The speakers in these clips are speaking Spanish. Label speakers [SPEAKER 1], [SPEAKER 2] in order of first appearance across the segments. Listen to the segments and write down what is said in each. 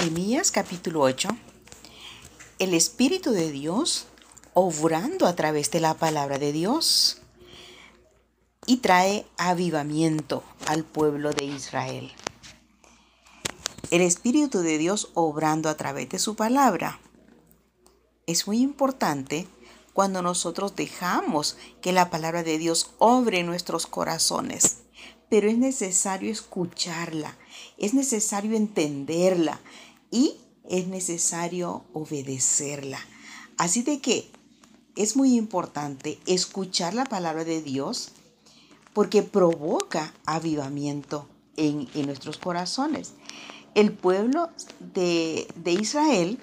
[SPEAKER 1] Nehemías capítulo 8. El Espíritu de Dios obrando a través de la palabra de Dios y trae avivamiento al pueblo de Israel. El Espíritu de Dios obrando a través de su palabra. Es muy importante cuando nosotros dejamos que la palabra de Dios obre en nuestros corazones pero es necesario escucharla, es necesario entenderla y es necesario obedecerla. Así de que es muy importante escuchar la palabra de Dios porque provoca avivamiento en, nuestros corazones. El pueblo de, Israel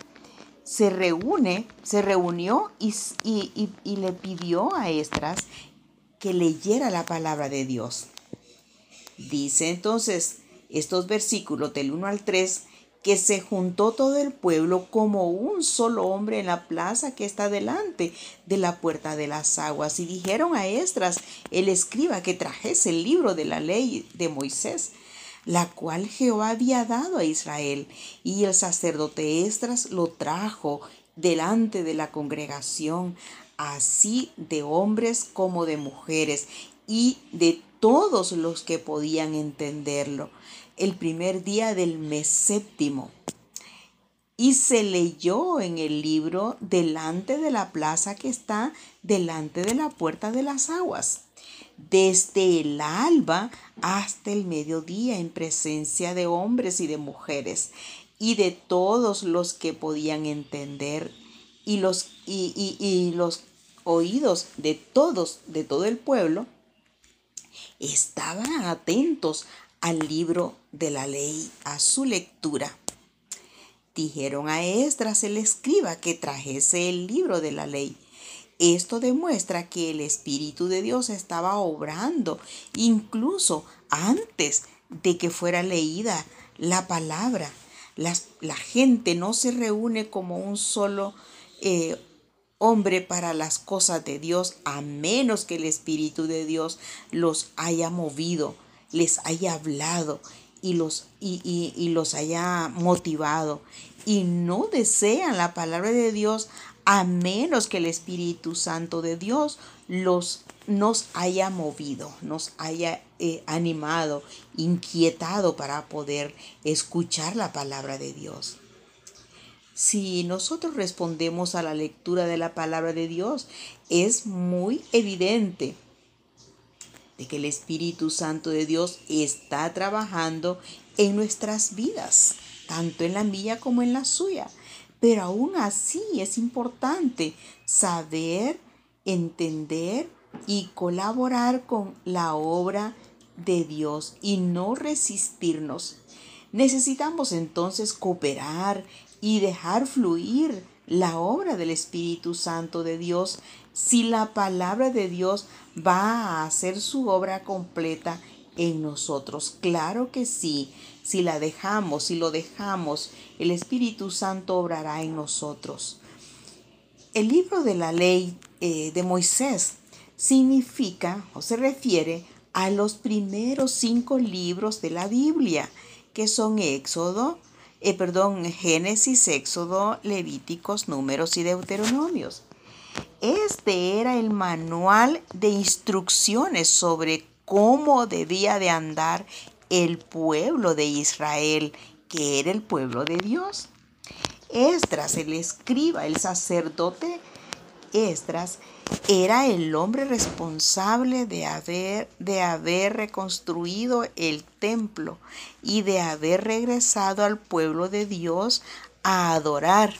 [SPEAKER 1] se reúne, se reunió y, y le pidió a Estras que leyera la palabra de Dios. Dice entonces estos versículos del 1 al 3 que se juntó todo el pueblo como un solo hombre en la plaza que está delante de la puerta de las aguas y dijeron a Estras el escriba, que trajese el libro de la ley de Moisés, la cual Jehová había dado a Israel. Y el sacerdote Estras lo trajo delante de la congregación, así de hombres como de mujeres, y de todos los que podían entenderlo, el primer día del mes séptimo. Y se leyó en el libro delante de la plaza que está delante de la puerta de las aguas, desde el alba hasta el mediodía en presencia de hombres y de mujeres y de todos los que podían entender y los, y, y los oídos de todos, de todo el pueblo, estaban atentos al libro de la ley, a su lectura. Dijeron a Esdras el escriba que trajese el libro de la ley. Esto demuestra que el Espíritu de Dios estaba obrando incluso antes de que fuera leída la palabra. la gente no se reúne como un solo eh, hombre para las cosas de Dios a menos que el Espíritu de Dios los haya movido, les haya hablado y los, y, los haya motivado. Y no desean la palabra de Dios a menos que el Espíritu Santo de Dios los nos haya movido, nos haya eh, animado, inquietado para poder escuchar la palabra de Dios. Si nosotros respondemos a la lectura de la palabra de Dios, es muy evidente de que el Espíritu Santo de Dios está trabajando en nuestras vidas, tanto en la mía como en la suya. Pero aún así es importante saber, entender y colaborar con la obra de Dios y no resistirnos. Necesitamos entonces cooperar y dejar fluir la obra del Espíritu Santo de Dios si la palabra de Dios va a hacer su obra completa en nosotros. Claro que sí, si la dejamos, si lo dejamos, el Espíritu Santo obrará en nosotros. El libro de la ley eh, de Moisés significa o se refiere a los primeros cinco libros de la Biblia, que son Éxodo, eh, perdón, Génesis, Éxodo, Levíticos, Números y Deuteronomios. Este era el manual de instrucciones sobre cómo debía de andar el pueblo de Israel, que era el pueblo de Dios. Esdras, el escriba, el sacerdote Esdras, era el hombre responsable de haber, de haber reconstruido el templo y de haber regresado al pueblo de Dios a adorar.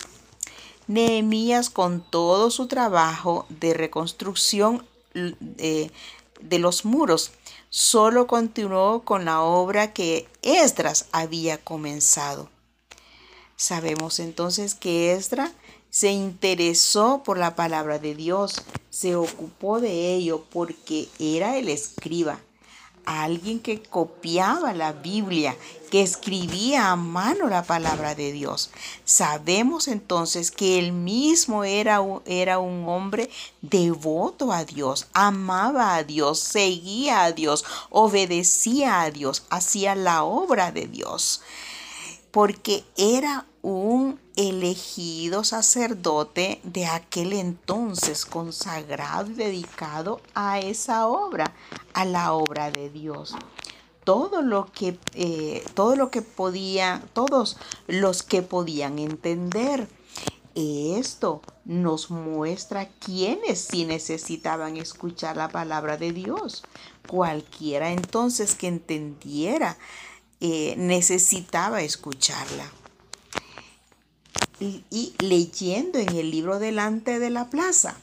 [SPEAKER 1] Nehemías con todo su trabajo de reconstrucción de, de los muros, solo continuó con la obra que Esdras había comenzado. Sabemos entonces que Esdras se interesó por la palabra de Dios, se ocupó de ello porque era el escriba, alguien que copiaba la Biblia, que escribía a mano la palabra de Dios. Sabemos entonces que él mismo era era un hombre devoto a Dios, amaba a Dios, seguía a Dios, obedecía a Dios, hacía la obra de Dios. porque era un elegido sacerdote de aquel entonces consagrado y dedicado a esa obra, a la obra de Dios. Todo lo que, eh, todo lo que podía, todos los que podían entender esto nos muestra quiénes sí necesitaban escuchar la palabra de Dios. Cualquiera entonces que entendiera eh, necesitaba escucharla y, leyendo en el libro delante de la plaza.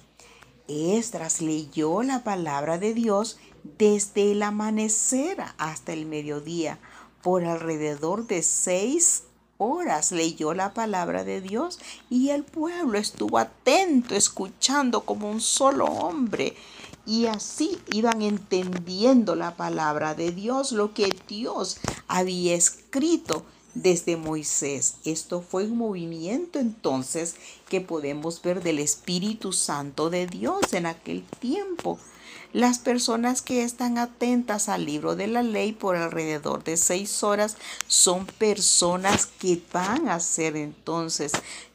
[SPEAKER 1] Estras leyó la palabra de Dios desde el amanecer hasta el mediodía. Por alrededor de seis horas leyó la palabra de Dios y el pueblo estuvo atento, escuchando como un solo hombre. Y así iban entendiendo la palabra de Dios, lo que Dios había escrito desde Moisés. Esto fue un movimiento entonces que podemos ver del Espíritu Santo de Dios en aquel tiempo. Las personas que están atentas al libro de la ley por alrededor de seis horas son personas que van a ser entonces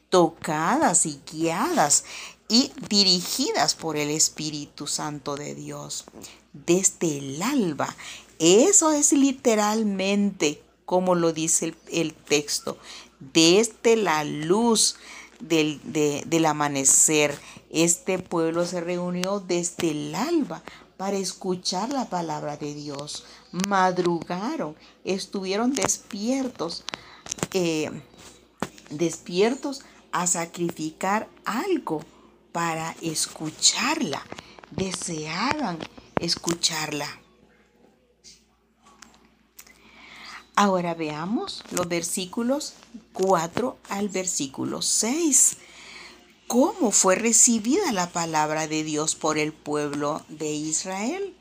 [SPEAKER 1] tocadas y guiadas y dirigidas por el Espíritu Santo de Dios. Desde el alba. Eso es literalmente como lo dice el, texto, desde la luz del, del amanecer. Este pueblo se reunió desde el alba para escuchar la palabra de Dios. Madrugaron, estuvieron despiertos, eh, despiertos a sacrificar algo para escucharla. Deseaban escucharla. Ahora veamos los versículos 4 al versículo 6. ¿Cómo fue recibida la palabra de Dios por el pueblo de Israel?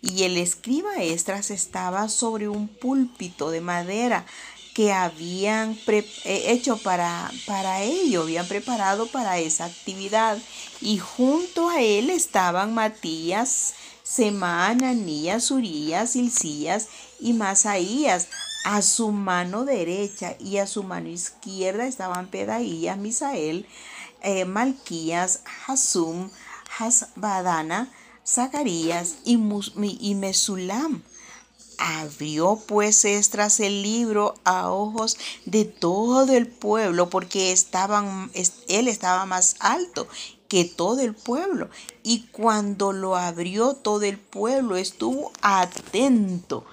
[SPEAKER 1] Y el escriba Estras estaba sobre un púlpito de madera que habían eh, hecho para, para ello, habían preparado para esa actividad. Y junto a él estaban Matías, Semán, Anías, Urías, Ilcías y Masaías, a su mano derecha y a su mano izquierda estaban Pedaías, Misael, eh, Malquías, Hasum, Hasbadana, Zacarías y, y Mesulam. Abrió pues Estras el libro a ojos de todo el pueblo, porque estaban, él estaba más alto que todo el pueblo. Y cuando lo abrió todo el pueblo estuvo atento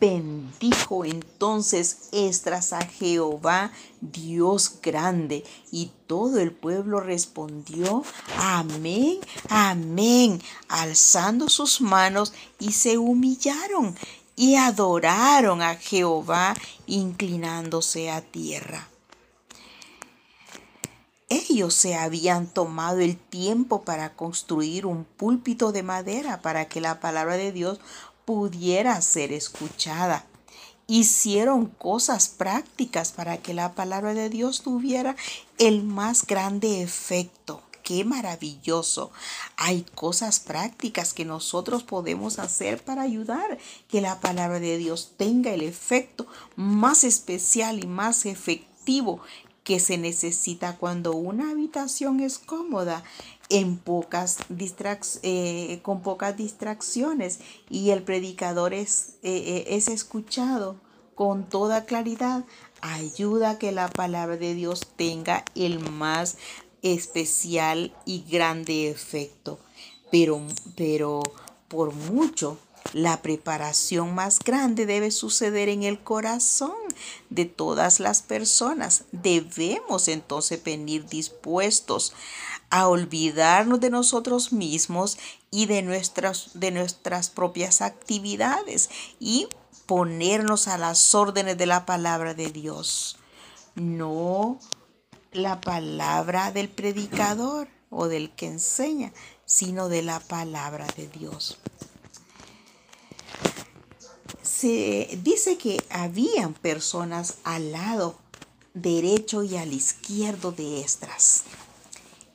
[SPEAKER 1] Bendijo entonces Estras a Jehová, Dios grande, y todo el pueblo respondió, amén, amén, alzando sus manos y se humillaron y adoraron a Jehová, inclinándose a tierra. Ellos se habían tomado el tiempo para construir un púlpito de madera para que la palabra de Dios pudiera ser escuchada. Hicieron cosas prácticas para que la palabra de Dios tuviera el más grande efecto. Qué maravilloso. Hay cosas prácticas que nosotros podemos hacer para ayudar que la palabra de Dios tenga el efecto más especial y más efectivo que se necesita cuando una habitación es cómoda en pocas eh, con pocas distracciones y el predicador es, eh, eh, es escuchado con toda claridad, ayuda a que la palabra de Dios tenga el más especial y grande efecto. Pero, pero por mucho, la preparación más grande debe suceder en el corazón de todas las personas. Debemos entonces venir dispuestos a olvidarnos de nosotros mismos y de nuestras, de nuestras propias actividades y ponernos a las órdenes de la palabra de Dios. No la palabra del predicador o del que enseña, sino de la palabra de Dios. Se dice que habían personas al lado derecho y al izquierdo de Estras.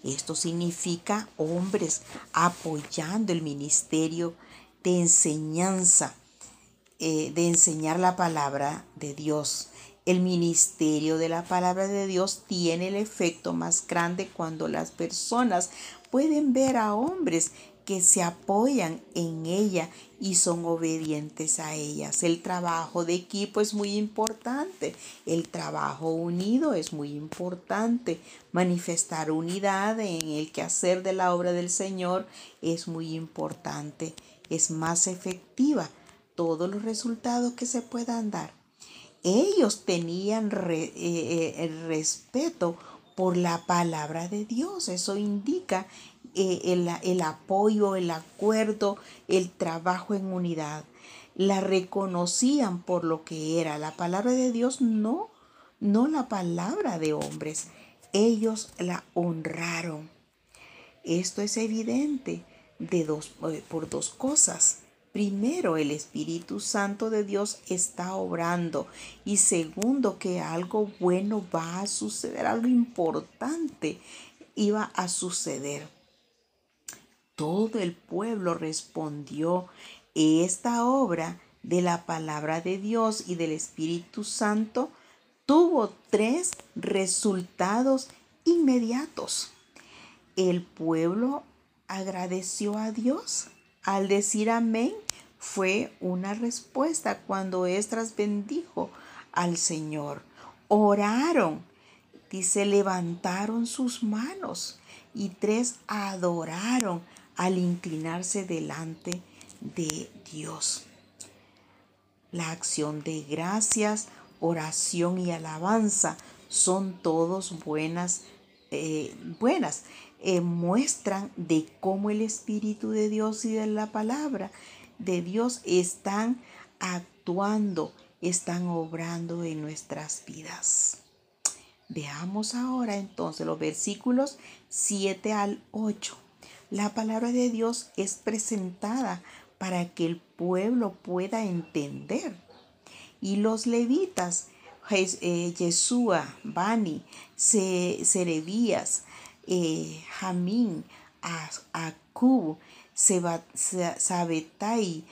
[SPEAKER 1] Esto significa hombres apoyando el ministerio de enseñanza, eh, de enseñar la palabra de Dios. El ministerio de la palabra de Dios tiene el efecto más grande cuando las personas pueden ver a hombres que se apoyan en ella y son obedientes a ellas. El trabajo de equipo es muy importante, el trabajo unido es muy importante, manifestar unidad en el quehacer de la obra del Señor es muy importante, es más efectiva todos los resultados que se puedan dar. Ellos tenían eh, eh, respeto por la palabra de Dios. Eso indica eh, el, el apoyo, el acuerdo, el trabajo en unidad. La reconocían por lo que era la palabra de Dios, no, no la palabra de hombres. Ellos la honraron. Esto es evidente de dos, eh, por dos cosas. Primero, el Espíritu Santo de Dios está obrando. Y segundo, que algo bueno va a suceder, algo importante iba a suceder todo el pueblo respondió, esta obra de la palabra de Dios y del Espíritu Santo tuvo tres resultados inmediatos. El pueblo agradeció a Dios. Al decir amén fue una respuesta cuando Estras bendijo al Señor. Oraron, dice, levantaron sus manos y tres adoraron al inclinarse delante de Dios. La acción de gracias, oración y alabanza son todos buenas, eh, buenas. Eh, muestran de cómo el Espíritu de Dios y de la palabra de Dios están actuando, están obrando en nuestras vidas. Veamos ahora entonces los versículos 7 al 8. La palabra de Dios es presentada para que el pueblo pueda entender. Y los levitas, eh, Yeshua, Bani, Serebías, eh, Jamín, Acub, Sabetai,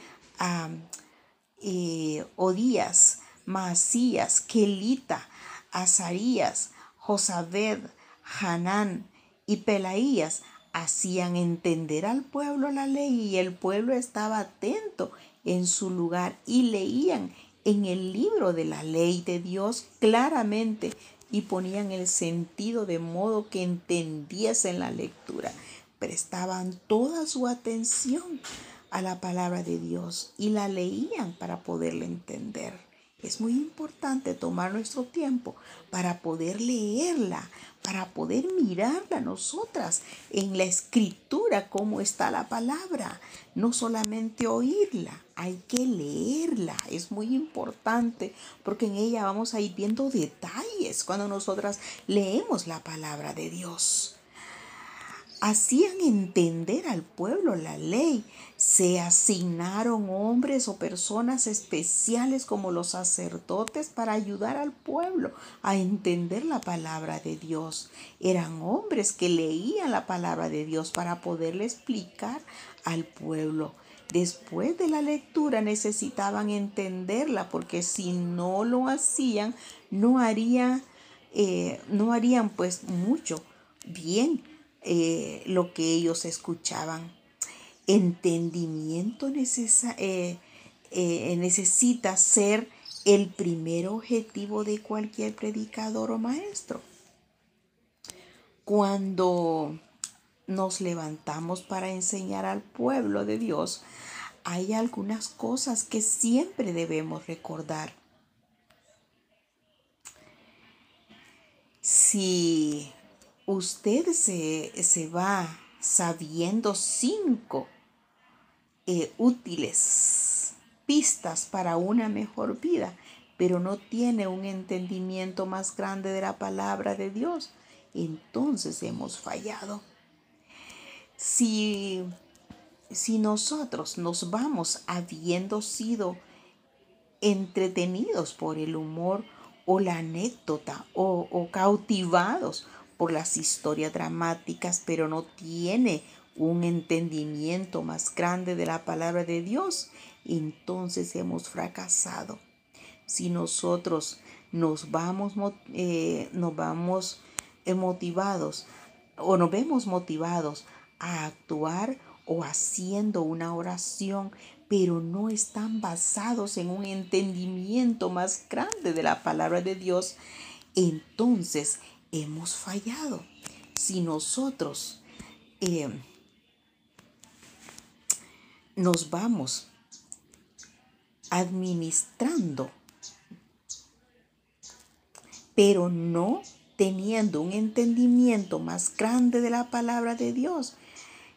[SPEAKER 1] eh, Odías, Masías, Kelita, Azarías, Josabed, Hanán y Pelaías hacían entender al pueblo la ley y el pueblo estaba atento en su lugar y leían en el libro de la ley de Dios claramente y ponían el sentido de modo que entendiesen la lectura. Prestaban toda su atención a la palabra de Dios y la leían para poderla entender. Es muy importante tomar nuestro tiempo para poder leerla, para poder mirarla nosotras en la escritura, cómo está la palabra. No solamente oírla, hay que leerla. Es muy importante porque en ella vamos a ir viendo detalles cuando nosotras leemos la palabra de Dios hacían entender al pueblo la ley. Se asignaron hombres o personas especiales como los sacerdotes para ayudar al pueblo a entender la palabra de Dios. Eran hombres que leían la palabra de Dios para poderle explicar al pueblo. Después de la lectura necesitaban entenderla porque si no lo hacían no harían, eh, no harían pues mucho bien eh, lo que ellos escuchaban. Entendimiento eh, eh, necesita ser el primer objetivo de cualquier predicador o maestro. Cuando nos levantamos para enseñar al pueblo de Dios, hay algunas cosas que siempre debemos recordar. Si usted se, va sabiendo cinco eh, útiles pistas para una mejor vida, pero no tiene un entendimiento más grande de la palabra de Dios, entonces hemos fallado. Si, si nosotros nos vamos habiendo sido entretenidos por el humor o la anécdota o cautivados por las historias dramáticas, pero no tiene un entendimiento más grande de la palabra de Dios, entonces hemos fracasado. Si nosotros nos vamos, eh, nos vamos eh, motivados o nos vemos motivados a actuar o haciendo una oración, pero no están basados en un entendimiento más grande de la palabra de Dios, entonces hemos fallado. Si nosotros eh, nos vamos administrando, pero no teniendo un entendimiento más grande de la palabra de Dios,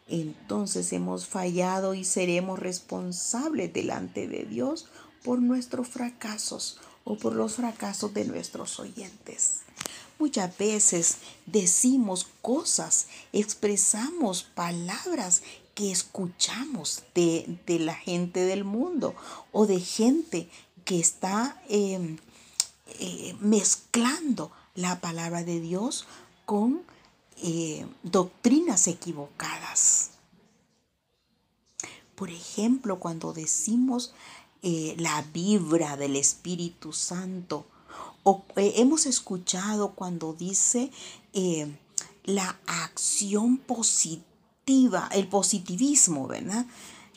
[SPEAKER 1] entonces hemos fallado y seremos responsables delante de Dios por nuestros fracasos o por los fracasos de nuestros oyentes. Muchas veces decimos cosas, expresamos palabras que escuchamos de, la gente del mundo o de gente que está em, eh, mezclando la palabra de Dios con eh, doctrinas equivocadas. Por ejemplo, cuando decimos eh, la vibra del Espíritu Santo, o hemos escuchado cuando dice la acción positiva, el positivismo, ¿verdad?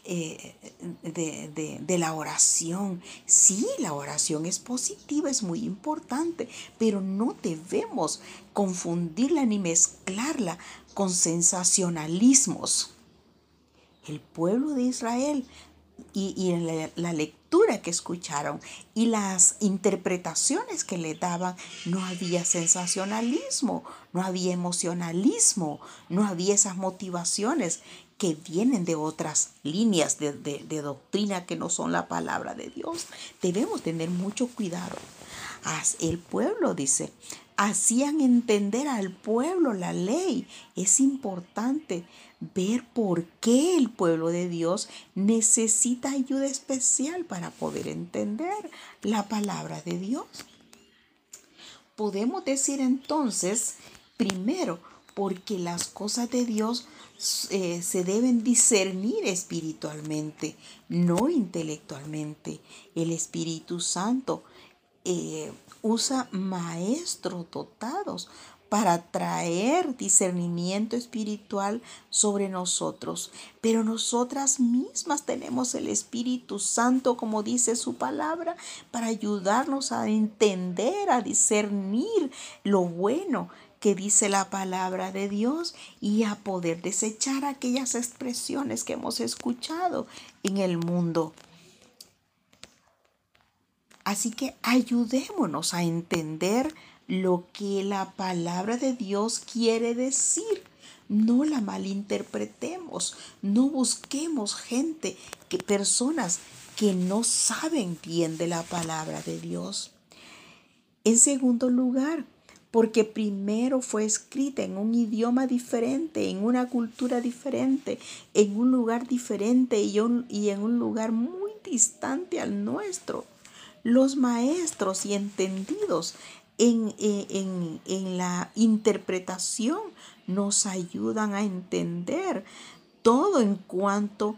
[SPEAKER 1] Eh, de, la oración. Sí, la oración es positiva, es muy importante, pero no debemos confundirla ni mezclarla con sensacionalismos. El pueblo de Israel y, la, la, lectura que escucharon y las interpretaciones que le daban, no había sensacionalismo, no había emocionalismo, no había esas motivaciones que vienen de otras líneas de, doctrina que no son la palabra de Dios. Debemos tener mucho cuidado. El pueblo dice, hacían entender al pueblo la ley. Es importante ver por qué el pueblo de Dios necesita ayuda especial para poder entender la palabra de Dios. Podemos decir entonces, primero, porque las cosas de Dios eh, se deben discernir espiritualmente, no intelectualmente. El Espíritu Santo eh, usa maestros dotados para traer discernimiento espiritual sobre nosotros. Pero nosotras mismas tenemos el Espíritu Santo, como dice su palabra, para ayudarnos a entender, a discernir lo bueno que dice la palabra de Dios y a poder desechar aquellas expresiones que hemos escuchado en el mundo. Así que ayudémonos a entender lo que la palabra de Dios quiere decir. No la malinterpretemos, no busquemos gente, que personas que no saben bien de la palabra de Dios. En segundo lugar, porque primero fue escrita en un idioma diferente, en una cultura diferente, en un lugar diferente y, en un lugar muy distante al nuestro. Los maestros y entendidos en, la interpretación nos ayudan a entender todo en cuanto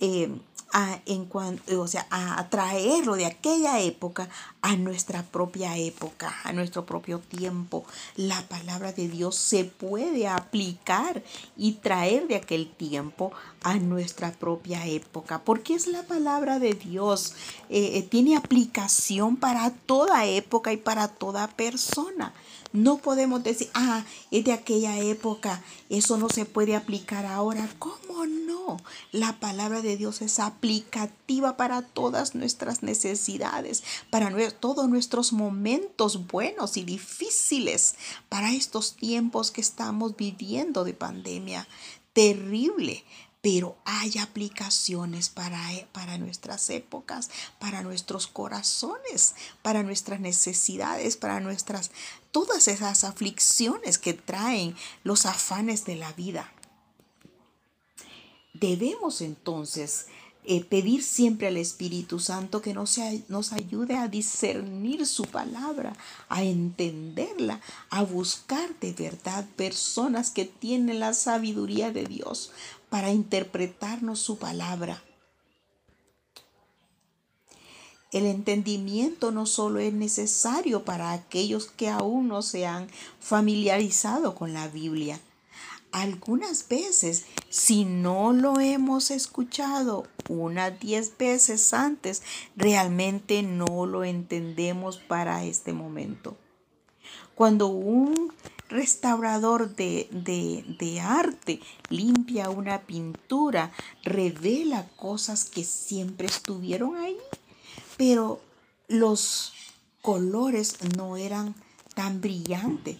[SPEAKER 1] eh, a, en cuanto, o sea, a traerlo de aquella época a nuestra propia época, a nuestro propio tiempo. La palabra de Dios se puede aplicar y traer de aquel tiempo a nuestra propia época, porque es la palabra de Dios. Eh, eh, tiene aplicación para toda época y para toda persona. No podemos decir, ah, es de aquella época, eso no se puede aplicar ahora. ¿Cómo no? La palabra de Dios es aplicativa para todas nuestras necesidades, para todos nuestros momentos buenos y difíciles, para estos tiempos que estamos viviendo de pandemia terrible pero hay aplicaciones para, e, para, nuestras épocas, para nuestros corazones, para nuestras necesidades, para nuestras, todas esas aflicciones que traen los afanes de la vida. Debemos entonces eh, pedir siempre al Espíritu Santo que nos, nos ayude a discernir su palabra, a entenderla, a buscar de verdad personas que tienen la sabiduría de Dios para interpretarnos su palabra. El entendimiento no solo es necesario para aquellos que aún no se han familiarizado con la Biblia. Algunas veces, si no lo hemos escuchado unas diez veces antes, realmente no lo entendemos para este momento. Cuando un restaurador de, de, arte limpia una pintura, revela cosas que siempre estuvieron ahí pero los colores no eran tan brillantes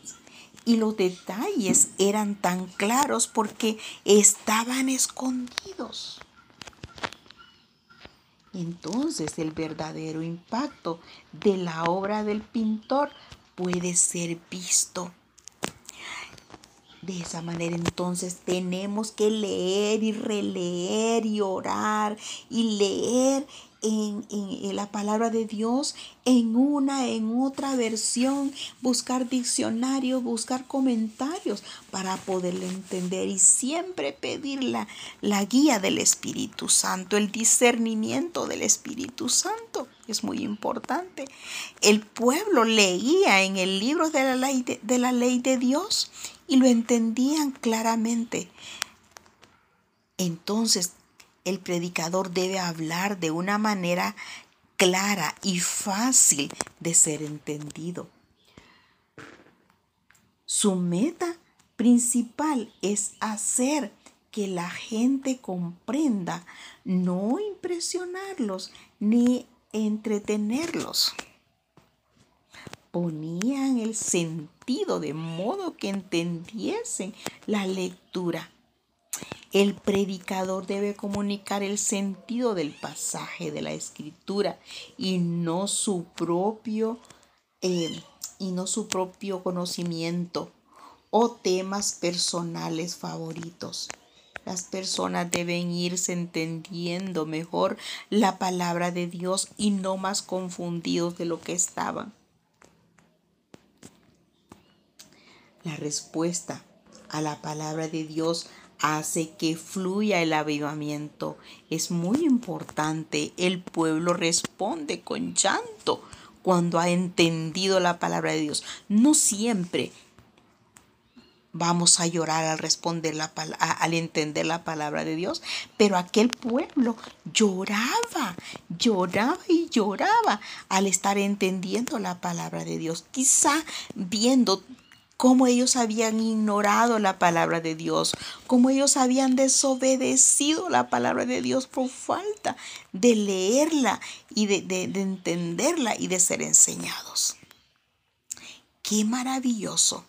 [SPEAKER 1] y los detalles eran tan claros porque estaban escondidos. Entonces el verdadero impacto de la obra del pintor puede ser visto. De esa manera entonces tenemos que leer y releer y orar y leer en, la palabra de Dios en una, en otra versión, buscar diccionario, buscar comentarios para poderle entender y siempre pedir la, la guía del Espíritu Santo, el discernimiento del Espíritu Santo. Es muy importante. El pueblo leía en el libro de la ley de la ley de Dios y lo entendían claramente. Entonces el predicador debe hablar de una manera clara y fácil de ser entendido. Su meta principal es hacer que la gente comprenda, no impresionarlos ni entretenerlos. Ponían el sentido de modo que entendiesen la lectura el predicador debe comunicar el sentido del pasaje de la escritura y no su propio eh, y no su propio conocimiento o temas personales favoritos. Las personas deben irse entendiendo mejor la palabra de Dios y no más confundidos de lo que estaban. La respuesta a la palabra de Dios hace que fluya el avivamiento. Es muy importante. El pueblo responde con llanto cuando ha entendido la palabra de Dios. No siempre vamos a llorar al responder la al entender la palabra de Dios, pero aquel pueblo lloraba, lloraba y lloraba al estar entendiendo la palabra de Dios, quizá viendo cómo ellos habían ignorado la palabra de Dios, cómo ellos habían desobedecido la palabra de Dios por falta de leerla y de, entenderla y de ser enseñados. Qué maravilloso.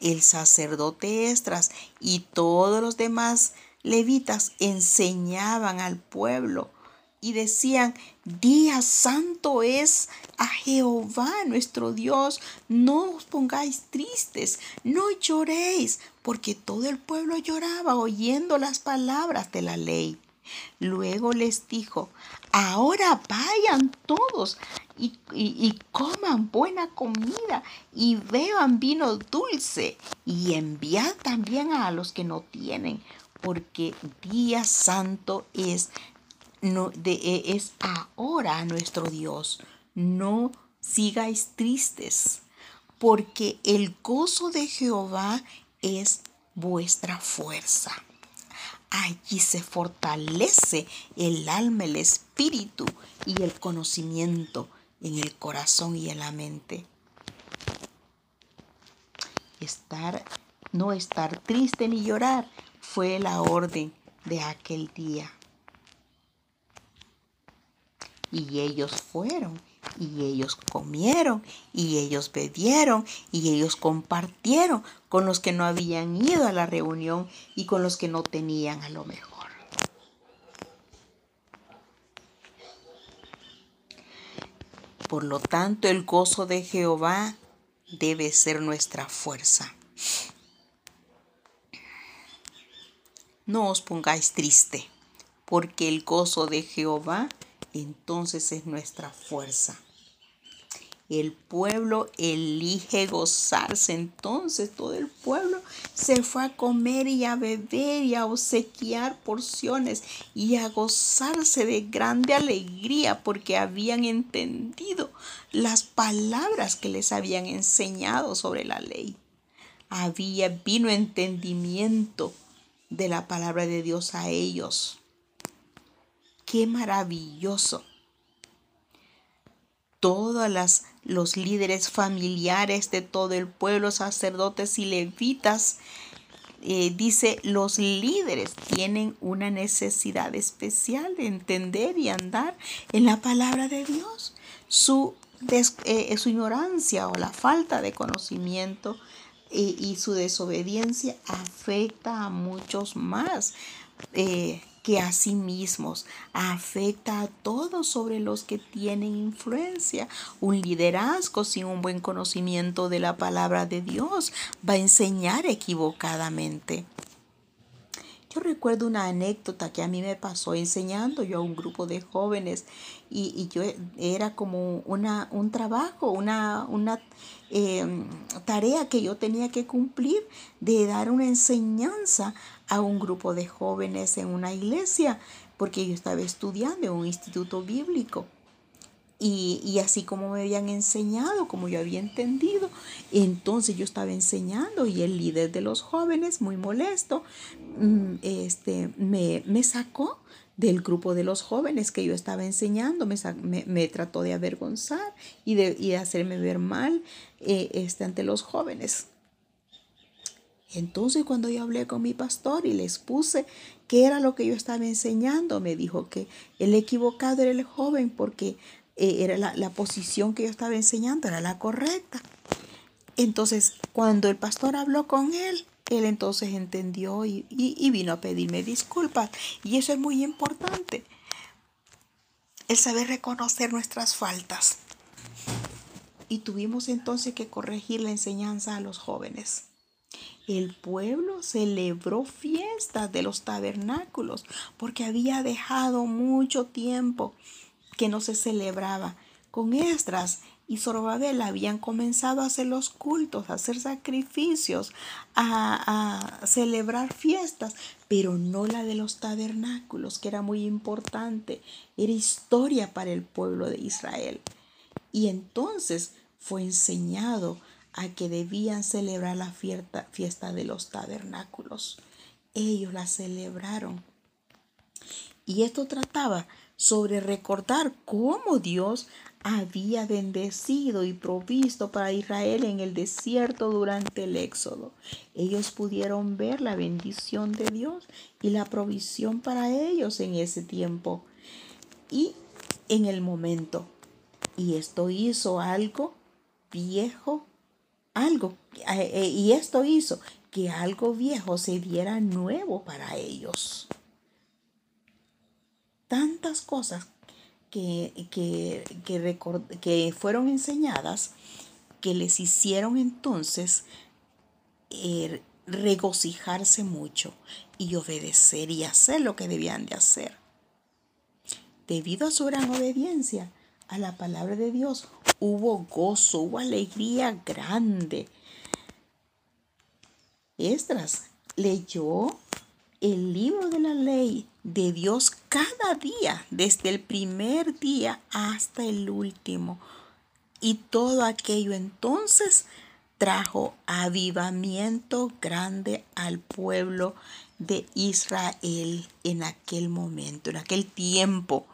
[SPEAKER 1] El sacerdote Estras y todos los demás levitas enseñaban al pueblo y decían, día santo es a Jehová nuestro Dios, no os pongáis tristes, no lloréis, porque todo el pueblo lloraba oyendo las palabras de la ley. Luego les dijo, ahora vayan todos y, y, coman buena comida y beban vino dulce y enviad también a los que no tienen, porque día santo es de, e, es ahora nuestro Dios. No sigáis tristes, porque el gozo de Jehová es vuestra fuerza. Allí se fortalece el alma, el espíritu y el conocimiento en el corazón y en la mente. Estar, no estar triste ni llorar fue la orden de aquel día. Y ellos fueron, y ellos comieron, y ellos bebieron, y ellos compartieron con los que no habían ido a la reunión y con los que no tenían a lo mejor. Por lo tanto, el gozo de Jehová debe ser nuestra fuerza. No os pongáis triste, porque el gozo de Jehová entonces es nuestra fuerza. el pueblo elige gozarse. Entonces todo el pueblo se fue a comer y a beber y a obsequiar porciones y a gozarse de grande alegría porque habían entendido las palabras que les habían enseñado sobre la ley. Había vino entendimiento de la palabra de Dios a ellos. Qué maravilloso todos los líderes familiares de todo el pueblo, sacerdotes y levitas, eh, dice, los líderes tienen una necesidad especial de entender y andar en la palabra de Dios. Su, eh, su ignorancia o la falta de conocimiento eh, y su desobediencia afecta a muchos más que a sí mismos, afecta a todos sobre los que tienen influencia. Un liderazgo sin un buen conocimiento de la palabra de Dios va a enseñar equivocadamente. Yo recuerdo una anécdota que a mí me pasó enseñando yo a un grupo de jóvenes y, yo era como una, un trabajo, una, una em, tarea que yo tenía que cumplir de dar una enseñanza a un grupo de jóvenes en una iglesia, porque yo estaba estudiando en un instituto bíblico. Y, así como me habían enseñado, como yo había entendido, entonces yo estaba enseñando y el líder de los jóvenes, muy molesto, mm, este, me, me sacó del grupo de los jóvenes que yo estaba enseñando, me, me, trató de avergonzar y de, hacerme ver mal eh, este, ante los jóvenes. Entonces cuando yo hablé con mi pastor y les puse qué era lo que yo estaba enseñando, me dijo que el equivocado era el joven porque eh, era la, posición que yo estaba enseñando, era la correcta. Entonces cuando el pastor habló con él, él entonces entendió y, y vino a pedirme disculpas. Y eso es muy importante. El saber reconocer nuestras faltas. Y tuvimos entonces que corregir la enseñanza a los jóvenes el pueblo celebró fiestas de los tabernáculos porque había dejado mucho tiempo que no se celebraba. Con Esdras y Zorobabel habían comenzado a hacer los cultos, a hacer sacrificios, a, a, celebrar fiestas, pero no la de los tabernáculos, que era muy importante, era historia para el pueblo de Israel. Y entonces fue enseñado a que debían celebrar la fiesta, fiesta de los tabernáculos. Ellos la celebraron. Y esto trataba sobre recordar cómo Dios había bendecido y provisto para Israel en el desierto durante el éxodo. Ellos pudieron ver la bendición de Dios y la provisión para ellos en ese tiempo y en el momento. Y esto hizo algo viejo algo, eh, eh, y esto hizo que algo viejo se diera nuevo para ellos. Tantas cosas que, que, que, fueron enseñadas que les hicieron entonces eh, regocijarse mucho y obedecer y hacer lo que debían de hacer. Debido a su gran obediencia a la palabra de Dios, hubo gozo, hubo alegría grande. Estras leyó el libro de la ley de Dios cada día, desde el primer día hasta el último. Y todo aquello entonces trajo avivamiento grande al pueblo de Israel en aquel momento, en aquel tiempo.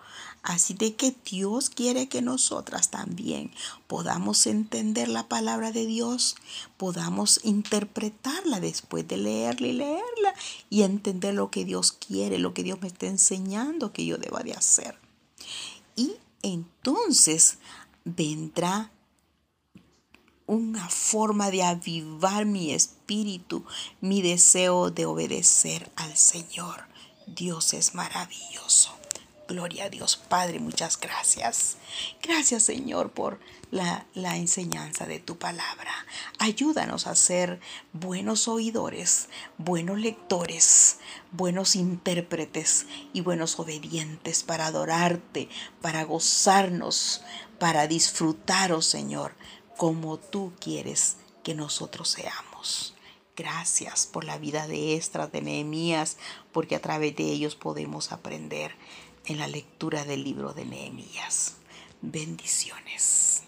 [SPEAKER 1] Así de que Dios quiere que nosotras también podamos entender la palabra de Dios, podamos interpretarla después de leerla y leerla y entender lo que Dios quiere, lo que Dios me está enseñando que yo deba de hacer. Y entonces vendrá una forma de avivar mi espíritu, mi deseo de obedecer al Señor. Dios es maravilloso. Gloria a Dios Padre, muchas gracias. Gracias Señor por la, la, enseñanza de tu palabra. Ayúdanos a ser buenos oidores, buenos lectores, buenos intérpretes y buenos obedientes para adorarte, para gozarnos, para disfrutar, oh Señor, como tú quieres que nosotros seamos. Gracias por la vida de Estras, de Nehemías, porque a través de ellos podemos aprender en la lectura del libro de Nehemías. Bendiciones.